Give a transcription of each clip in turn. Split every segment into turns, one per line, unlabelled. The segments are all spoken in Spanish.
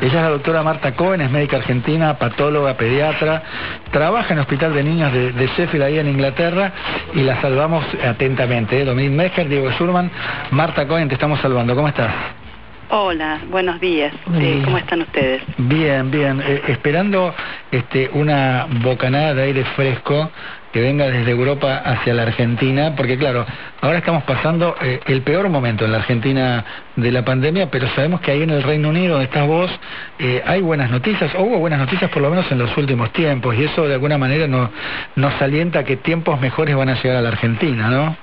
Ella es la doctora Marta Cohen, es médica argentina, patóloga, pediatra, trabaja en el Hospital de Niños de, de Sheffield ahí en Inglaterra y la salvamos atentamente. ¿eh? Dominic Mecher, Diego Schurman, Marta Cohen, te estamos salvando. ¿Cómo estás?
Hola, buenos días. Eh, ¿Cómo están ustedes?
Bien, bien. Eh, esperando este, una bocanada de aire fresco que venga desde Europa hacia la Argentina, porque claro, ahora estamos pasando eh, el peor momento en la Argentina de la pandemia, pero sabemos que ahí en el Reino Unido, donde estás vos, hay buenas noticias, o hubo buenas noticias por lo menos en los últimos tiempos, y eso de alguna manera nos, nos alienta que tiempos mejores van a llegar a la Argentina, ¿no?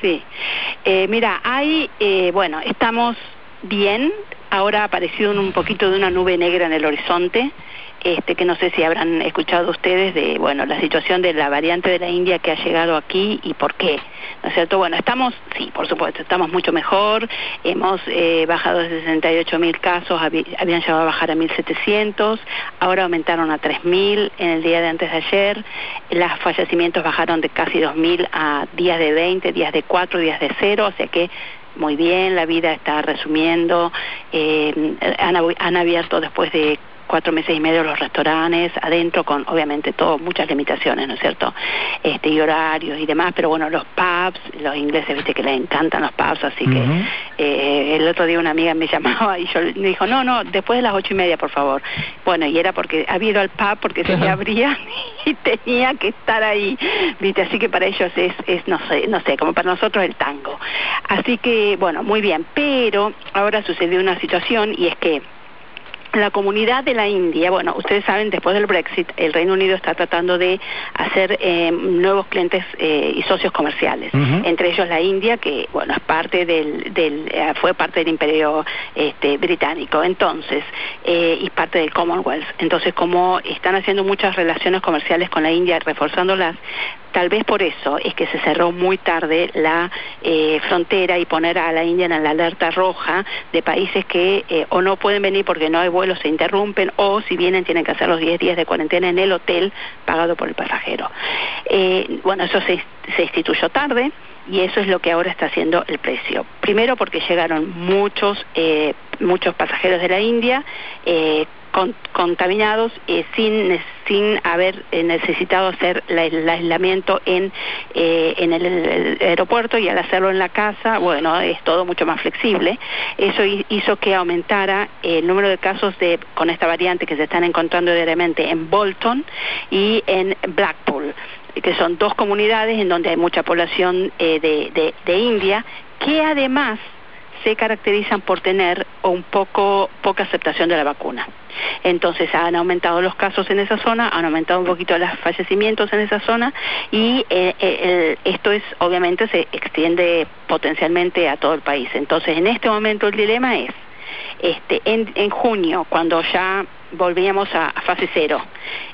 Sí. mira, hay, bueno, estamos bien, ahora ha aparecido un poquito de una nube negra en el horizonte, este, que no sé si habrán escuchado ustedes de, bueno, la situación de la variante de la India que ha llegado aquí y por qué, ¿no es cierto? Bueno, estamos, sí, por supuesto, estamos mucho mejor, hemos eh, bajado de 68 mil casos, habían llegado a bajar a 1.700, ahora aumentaron a 3.000 en el día de antes de ayer, los fallecimientos bajaron de casi 2.000 a días de 20, días de 4, días de 0, o sea que muy bien, la vida está resumiendo, eh, han, han abierto después de cuatro meses y medio los restaurantes adentro con obviamente todo muchas limitaciones no es cierto este y horarios y demás pero bueno los pubs los ingleses viste que les encantan los pubs así que eh, el otro día una amiga me llamaba y yo me dijo no no después de las ocho y media por favor bueno y era porque había ido al pub porque se me abría y tenía que estar ahí viste así que para ellos es es no sé no sé como para nosotros el tango. Así que bueno muy bien pero ahora sucedió una situación y es que la comunidad de la India, bueno, ustedes saben, después del Brexit, el Reino Unido está tratando de hacer eh, nuevos clientes eh, y socios comerciales, entre ellos la India, que, bueno, es parte del, del eh, fue parte del Imperio este, Británico, entonces, y parte del Commonwealth. Entonces, como están haciendo muchas relaciones comerciales con la India, reforzándolas, Tal vez por eso es que se cerró muy tarde la eh, frontera y poner a la India en la alerta roja de países que eh, o no pueden venir porque no hay vuelos, se interrumpen, o si vienen tienen que hacer los 10 días de cuarentena en el hotel pagado por el pasajero. Eh, bueno, eso se, se instituyó tarde y eso es lo que ahora está haciendo el precio. Primero porque llegaron muchos, muchos pasajeros de la India contaminados eh, sin, sin haber eh, necesitado hacer el aislamiento en, eh, en el, aeropuerto y al hacerlo en la casa, bueno, es todo mucho más flexible. Eso hizo que aumentara el número de casos de, con esta variante que se están encontrando diariamente en Bolton y en Blackpool que son dos comunidades en donde hay mucha población de, de, de India, que además se caracterizan por tener un poco poca aceptación de la vacuna. Entonces han aumentado los casos en esa zona, han aumentado un poquito los fallecimientos en esa zona y eh, eh, esto es obviamente se extiende potencialmente a todo el país. Entonces en este momento el dilema es este en, en junio cuando ya volvíamos a, fase cero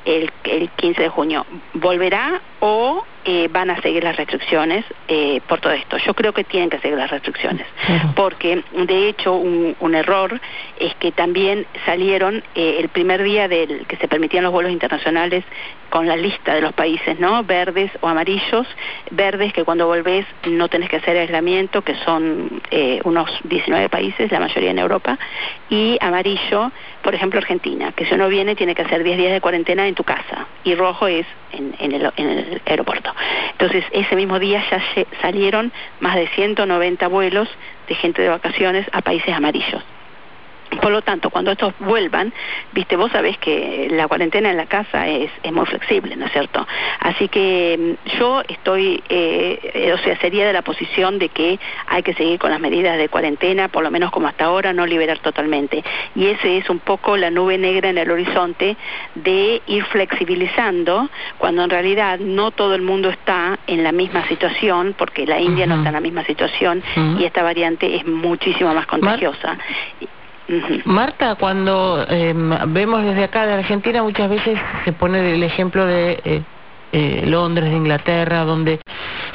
el, el 15 de junio. ¿Volverá o eh, van a seguir las restricciones eh, por todo esto? Yo creo que tienen que seguir las restricciones, porque de hecho un, un, error es que también salieron eh, el primer día del que se permitían los vuelos internacionales con la lista de los países, ¿no? Verdes o amarillos, verdes que cuando volvés no tenés que hacer aislamiento, que son eh, unos 19 países, la mayoría en Europa, y amarillo, por ejemplo Argentina, que si uno viene tiene que hacer 10 días de cuarentena en tu casa, y rojo es en, en, el, en el aeropuerto. Entonces, ese mismo día ya salieron más de 190 vuelos de gente de vacaciones a países amarillos. Por lo tanto, cuando estos vuelvan, viste, vos sabés que la cuarentena en la casa es, es muy flexible, ¿no es cierto? Así que mm, yo estoy, eh, o sea, sería de la posición de que hay que seguir con las medidas de cuarentena, por lo menos como hasta ahora, no liberar totalmente. Y ese es un poco la nube negra en el horizonte de ir flexibilizando, cuando en realidad no todo el mundo está en la misma situación, porque la India no está en la misma situación y esta variante es muchísimo más contagiosa.
Marta, cuando em, vemos desde acá de Argentina, muchas veces se pone el ejemplo de eh, eh, Londres, de Inglaterra, donde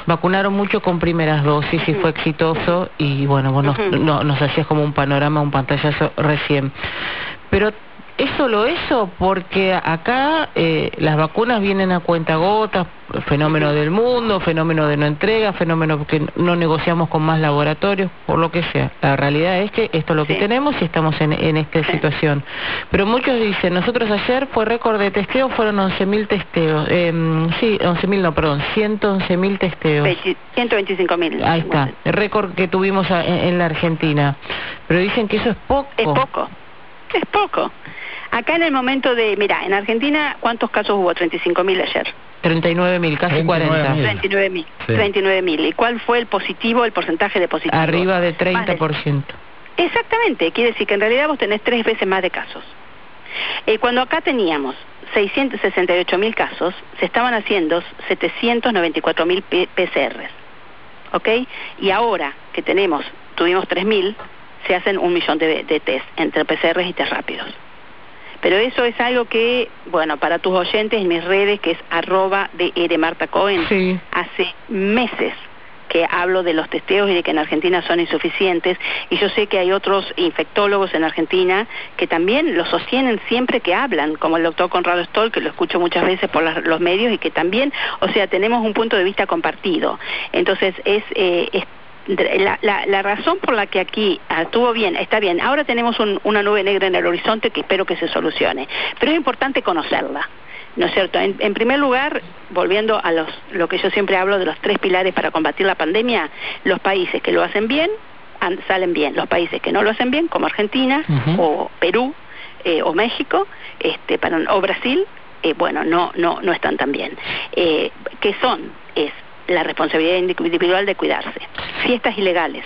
vacunaron mucho con primeras dosis y fue exitoso y bueno, vos nos, no, nos hacías como un panorama, un pantallazo recién. Pero ¿Es solo eso? Porque acá eh, las vacunas vienen a cuentagotas, fenómeno del mundo, fenómeno de no entrega, fenómeno que no negociamos con más laboratorios, por lo que sea. La realidad es que esto es lo que tenemos y estamos en, en esta situación. Pero muchos dicen, nosotros ayer fue récord de testeo, fueron 11.000 testeos. Eh, sí, 11.000 no, perdón, 111.000 testeos.
125.000.
Ahí está, el récord que tuvimos en la Argentina. Pero dicen que eso es poco.
Es poco, es poco. Acá en el momento de, mira, en Argentina, ¿cuántos casos hubo? 35.000 ayer.
39.000, casi 40.
39.000. 39.000. ¿Y cuál fue el positivo, el porcentaje de positivo?
Arriba de 30%.
Exactamente, quiere decir que en realidad vos tenés tres veces más de casos. Eh, cuando acá teníamos 668.000 casos, se estaban haciendo 794.000 PCRs. ¿Ok? Y ahora que tenemos, tuvimos 3.000, se hacen un millón de, de test entre PCRs y test rápidos. Pero eso es algo que, bueno, para tus oyentes en mis redes, que es arroba de. Marta Cohen, hace meses que hablo de los testeos y de que en Argentina son insuficientes y yo sé que hay otros infectólogos en Argentina que también lo sostienen siempre que hablan, como el doctor Conrado Stoll, que lo escucho muchas veces por los medios y que también, o sea, tenemos un punto de vista compartido. Entonces es, eh, es la, la, la, razón por la que aquí estuvo bien, está bien, ahora tenemos una nube negra en el horizonte que espero que se solucione, pero es importante conocerla. ¿No es cierto? En, en, primer lugar, volviendo a los, lo que yo siempre hablo de los tres pilares para combatir la pandemia, los países que lo hacen bien salen bien, los países que no lo hacen bien, como Argentina o Perú eh, o México, este, para, o Brasil, eh, bueno, no, no, no están tan bien. Eh, ¿Qué son? Es la responsabilidad individual de cuidarse. Fiestas ilegales,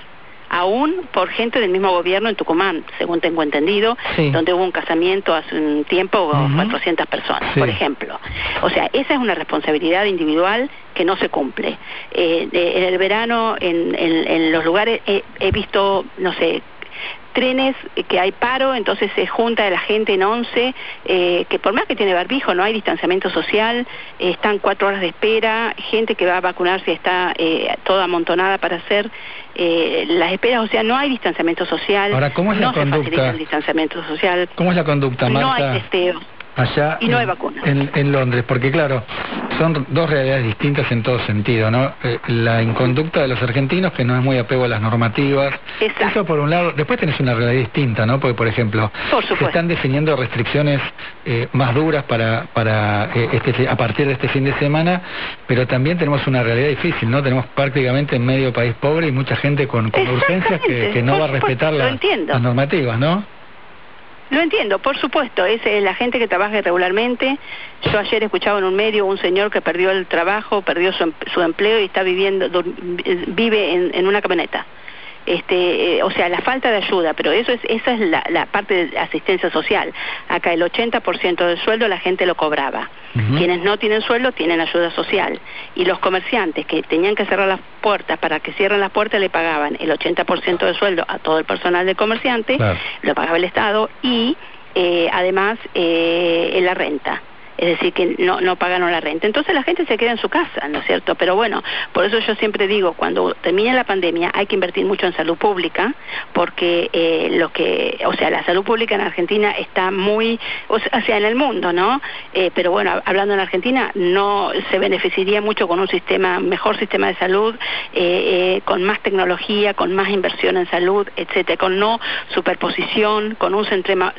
aún por gente del mismo gobierno en Tucumán, según tengo entendido, donde hubo un casamiento hace un tiempo con 400 personas, por ejemplo. O sea, esa es una responsabilidad individual que no se cumple. Eh, en el verano, en, en, los lugares, he visto, no sé, trenes que hay paro, entonces se junta la gente en once, eh, que por más que tiene barbijo, no hay distanciamiento social, están cuatro horas de espera, gente que va a vacunarse está eh, toda amontonada para hacer eh, las esperas, o sea, no hay distanciamiento social,
Ahora, ¿cómo es
no
la
se
conducta?
el distanciamiento social,
¿Cómo es la conducta, Marta?
no hay testeos
allá
y no
en,
hay vacunas.
En, en, Londres, porque claro, son dos realidades distintas en todo sentido, ¿no? Eh, la inconducta de los argentinos, que no es muy apego a las normativas.
Exacto.
Eso por un lado. Después tenés una realidad distinta, ¿no? Porque, por ejemplo,
por
se están definiendo restricciones eh, más duras para, para eh, este, a partir de este fin de semana, pero también tenemos una realidad difícil, ¿no? Tenemos prácticamente en medio país pobre y mucha gente con, con urgencias que, que no
por
va a respetar las normativas, ¿no?
Lo entiendo, por supuesto, es eh, la gente que trabaja irregularmente. Yo ayer escuchaba en un medio un señor que perdió el trabajo, perdió su, su empleo y está viviendo, vive en, en una camioneta este, eh, o sea, la falta de ayuda, pero eso es, esa es la, la parte de asistencia social. Acá el 80% del sueldo la gente lo cobraba. Quienes no tienen sueldo tienen ayuda social. Y los comerciantes que tenían que cerrar las puertas, para que cierren las puertas le pagaban el 80% del sueldo a todo el personal de comerciante, lo pagaba el Estado y eh, además eh, la renta es decir, que no, no pagaron la renta. Entonces la gente se queda en su casa, ¿no es cierto? Pero bueno, por eso yo siempre digo, cuando termine la pandemia hay que invertir mucho en salud pública, porque eh, lo que, o sea, la salud pública en Argentina está muy, o sea, en el mundo, ¿no? Eh, pero bueno, hablando en Argentina, no se beneficiaría mucho con un sistema, mejor sistema de salud, eh, con más tecnología, con más inversión en salud, etcétera, con no superposición, con un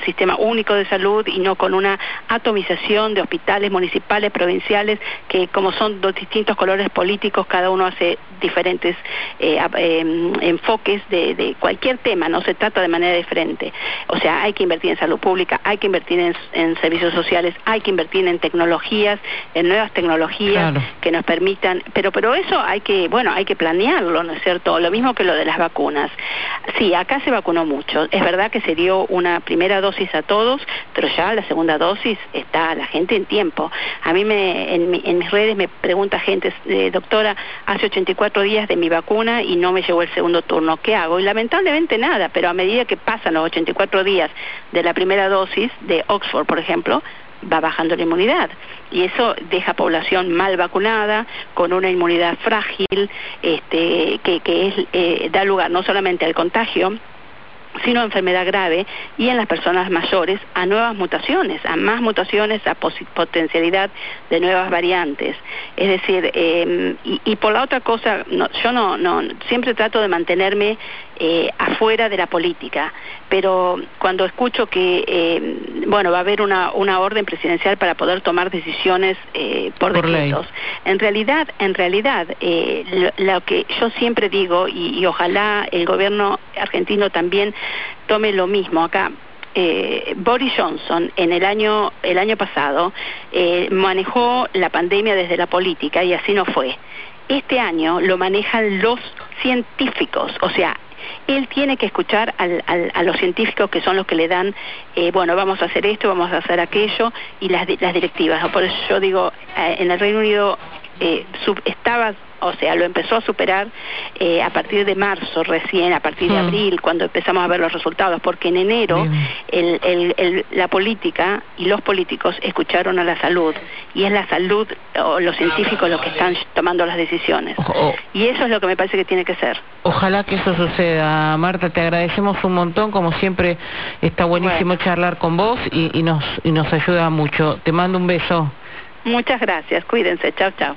sistema único de salud y no con una atomización de hospitales municipales, provinciales, que como son dos distintos colores políticos, cada uno hace diferentes eh, eh, enfoques de, de, cualquier tema, no se trata de manera diferente. O sea, hay que invertir en salud pública, hay que invertir en, en servicios sociales, hay que invertir en tecnologías, en nuevas tecnologías claro. que nos permitan, pero pero eso hay que, bueno, hay que planearlo, ¿no es cierto? Lo mismo que lo de las vacunas. Sí, acá se vacunó mucho. Es verdad que se dio una primera dosis a todos, pero ya la segunda dosis está la gente en tiempo. A mí me, en, en mis redes me pregunta gente, eh, doctora, hace 84 días de mi vacuna y no me llegó el segundo turno, ¿qué hago? Y lamentablemente nada, pero a medida que pasan los 84 días de la primera dosis de Oxford, por ejemplo, va bajando la inmunidad y eso deja población mal vacunada con una inmunidad frágil este que, que es, eh, da lugar no solamente al contagio sino enfermedad grave y en las personas mayores a nuevas mutaciones, a más mutaciones, a potencialidad de nuevas variantes. Es decir, em, y, por la otra cosa, yo no, no, siempre trato de mantenerme eh, afuera de la política, pero cuando escucho que, em, bueno, va a haber una, una orden presidencial para poder tomar decisiones eh, por, decretos, en realidad, en realidad, eh, lo, que yo siempre digo y, y ojalá el gobierno argentino también tome lo mismo acá. Eh, Boris Johnson en el año el año pasado eh, manejó la pandemia desde la política y así no fue. Este año lo manejan los científicos, o sea, él tiene que escuchar al, a los científicos que son los que le dan, eh, bueno, vamos a hacer esto, vamos a hacer aquello, y las, las directivas. Por eso yo digo, eh, en el Reino Unido eh, estaba o sea, lo empezó a superar eh, a partir de marzo recién, a partir de hmm. abril, cuando empezamos a ver los resultados, porque en enero el, la política y los políticos escucharon a la salud, y es la salud o los científicos los que están tomando las decisiones. Y eso es lo que me parece que tiene que ser.
Ojalá que eso suceda. Marta, te agradecemos un montón, como siempre está buenísimo charlar con vos y, y, nos, y nos ayuda mucho. Te mando un beso.
Muchas gracias, cuídense, chao, chao.